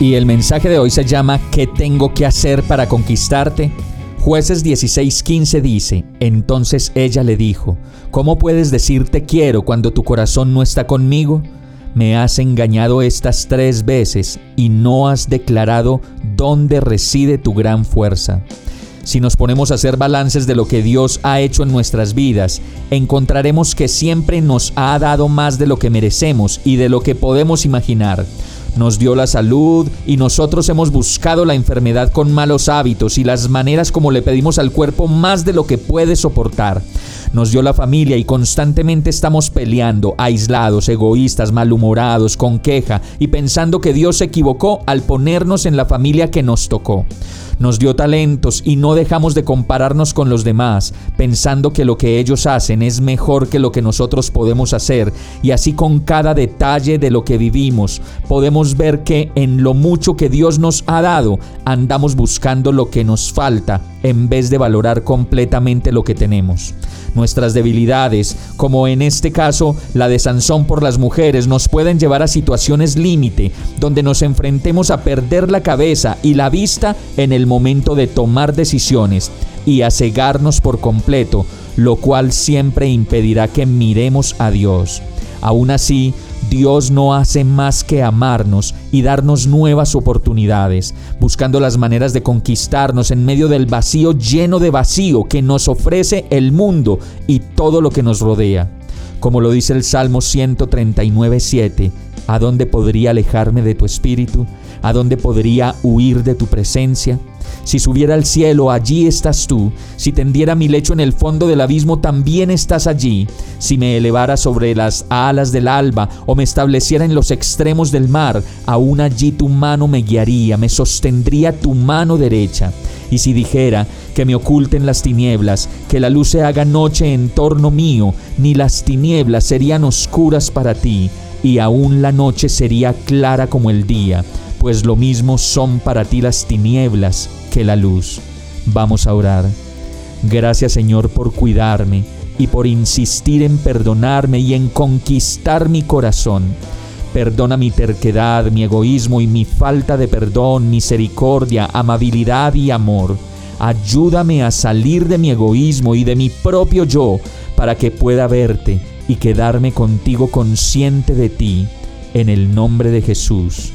Y el mensaje de hoy se llama ¿Qué tengo que hacer para conquistarte? Jueces 16:15 dice, entonces ella le dijo, ¿cómo puedes decir te quiero cuando tu corazón no está conmigo? Me has engañado estas tres veces y no has declarado dónde reside tu gran fuerza. Si nos ponemos a hacer balances de lo que Dios ha hecho en nuestras vidas, encontraremos que siempre nos ha dado más de lo que merecemos y de lo que podemos imaginar nos dio la salud y nosotros hemos buscado la enfermedad con malos hábitos y las maneras como le pedimos al cuerpo más de lo que puede soportar. Nos dio la familia y constantemente estamos peleando, aislados, egoístas, malhumorados, con queja y pensando que Dios se equivocó al ponernos en la familia que nos tocó. Nos dio talentos y no dejamos de compararnos con los demás, pensando que lo que ellos hacen es mejor que lo que nosotros podemos hacer, y así con cada detalle de lo que vivimos, podemos ver que en lo mucho que Dios nos ha dado, andamos buscando lo que nos falta en vez de valorar completamente lo que tenemos. Nuestras debilidades, como en este caso la de Sansón por las mujeres, nos pueden llevar a situaciones límite, donde nos enfrentemos a perder la cabeza y la vista en el momento de tomar decisiones y a cegarnos por completo, lo cual siempre impedirá que miremos a Dios. Aún así, Dios no hace más que amarnos y darnos nuevas oportunidades, buscando las maneras de conquistarnos en medio del vacío lleno de vacío que nos ofrece el mundo y todo lo que nos rodea. Como lo dice el Salmo 139.7, ¿a dónde podría alejarme de tu espíritu? ¿A dónde podría huir de tu presencia? Si subiera al cielo, allí estás tú. Si tendiera mi lecho en el fondo del abismo, también estás allí. Si me elevara sobre las alas del alba o me estableciera en los extremos del mar, aún allí tu mano me guiaría, me sostendría tu mano derecha. Y si dijera que me oculten las tinieblas, que la luz se haga noche en torno mío, ni las tinieblas serían oscuras para ti, y aún la noche sería clara como el día pues lo mismo son para ti las tinieblas que la luz. Vamos a orar. Gracias Señor por cuidarme y por insistir en perdonarme y en conquistar mi corazón. Perdona mi terquedad, mi egoísmo y mi falta de perdón, misericordia, amabilidad y amor. Ayúdame a salir de mi egoísmo y de mi propio yo para que pueda verte y quedarme contigo consciente de ti. En el nombre de Jesús.